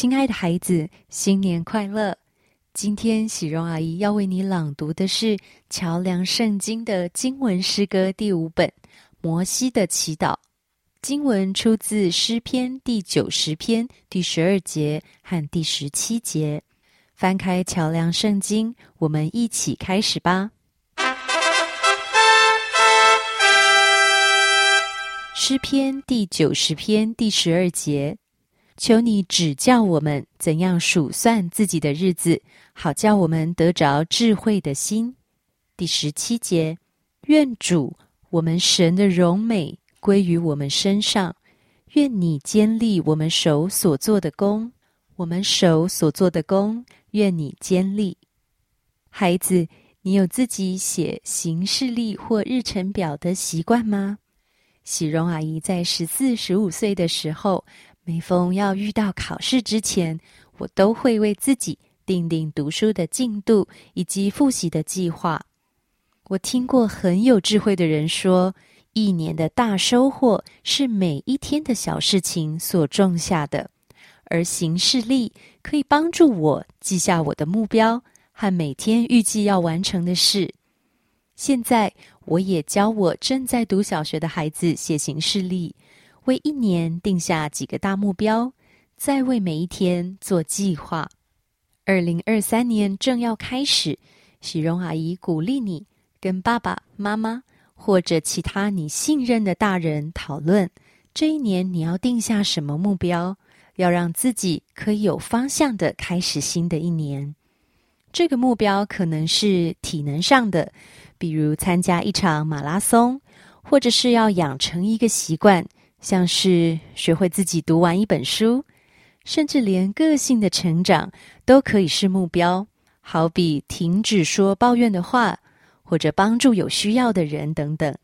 亲爱的孩子，新年快乐！今天喜荣阿姨要为你朗读的是《桥梁圣经》的经文诗歌第五本《摩西的祈祷》。经文出自诗篇第九十篇第十二节和第十七节。翻开《桥梁圣经》，我们一起开始吧。诗篇第九十篇第十二节。求你指教我们怎样数算自己的日子，好叫我们得着智慧的心。第十七节，愿主我们神的荣美归于我们身上，愿你坚立我们手所做的功，我们手所做的功，愿你坚立。孩子，你有自己写行事历或日程表的习惯吗？喜荣阿姨在十四、十五岁的时候。每逢要遇到考试之前，我都会为自己定定读书的进度以及复习的计划。我听过很有智慧的人说，一年的大收获是每一天的小事情所种下的，而行事历可以帮助我记下我的目标和每天预计要完成的事。现在，我也教我正在读小学的孩子写行事历。为一年定下几个大目标，再为每一天做计划。二零二三年正要开始，喜荣阿姨鼓励你跟爸爸妈妈或者其他你信任的大人讨论，这一年你要定下什么目标，要让自己可以有方向的开始新的一年。这个目标可能是体能上的，比如参加一场马拉松，或者是要养成一个习惯。像是学会自己读完一本书，甚至连个性的成长都可以是目标。好比停止说抱怨的话，或者帮助有需要的人等等。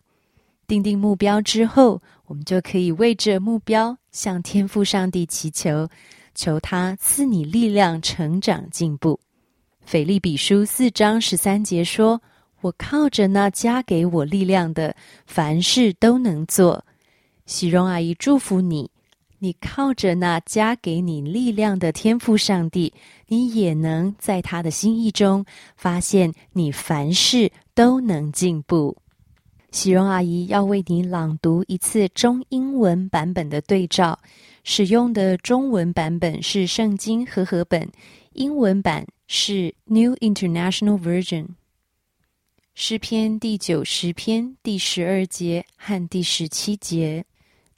定定目标之后，我们就可以为这目标向天赋上帝祈求，求他赐你力量成长进步。腓利比书四章十三节说：“我靠着那加给我力量的，凡事都能做。”喜荣阿姨祝福你，你靠着那加给你力量的天赋上帝，你也能在他的心意中发现你凡事都能进步。喜荣阿姨要为你朗读一次中英文版本的对照，使用的中文版本是圣经和合本，英文版是 New International Version。诗篇第九十篇第十二节和第十七节。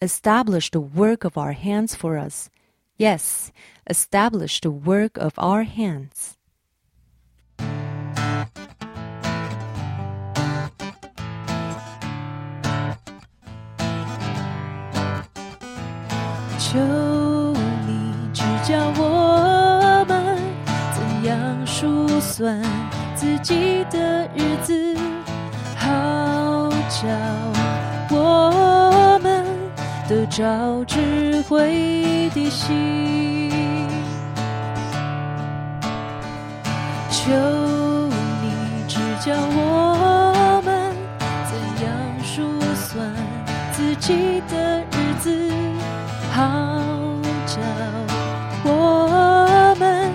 establish the work of our hands for us. Yes, establish the work of our hands. 求你指教我们怎样数算自己的日子，好叫我。 得着智慧的心，求你指教我们怎样数算自己的日子，好叫我们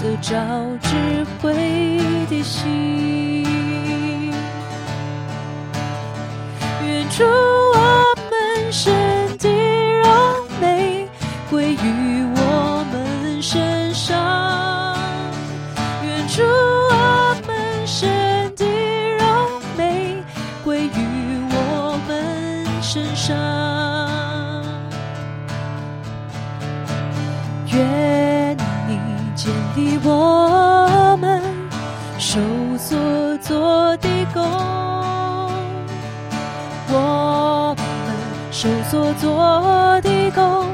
得着智慧的心，身上，愿你见的我们，手所做的工，我们手所做的工。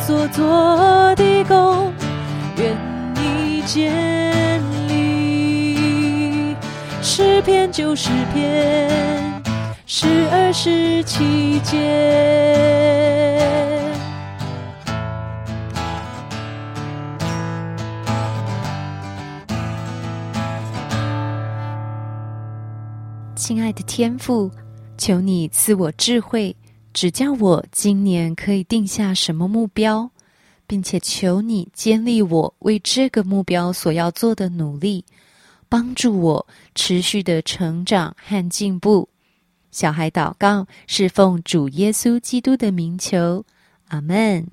所做的工，愿你建立。诗篇九十篇，十二十七节。亲爱的天父，求你赐我智慧，指教我今年可以定下什么目标，并且求你建立我为这个目标所要做的努力，帮助我持续的成长和进步。小孩祷告是奉主耶稣基督的名求，阿门。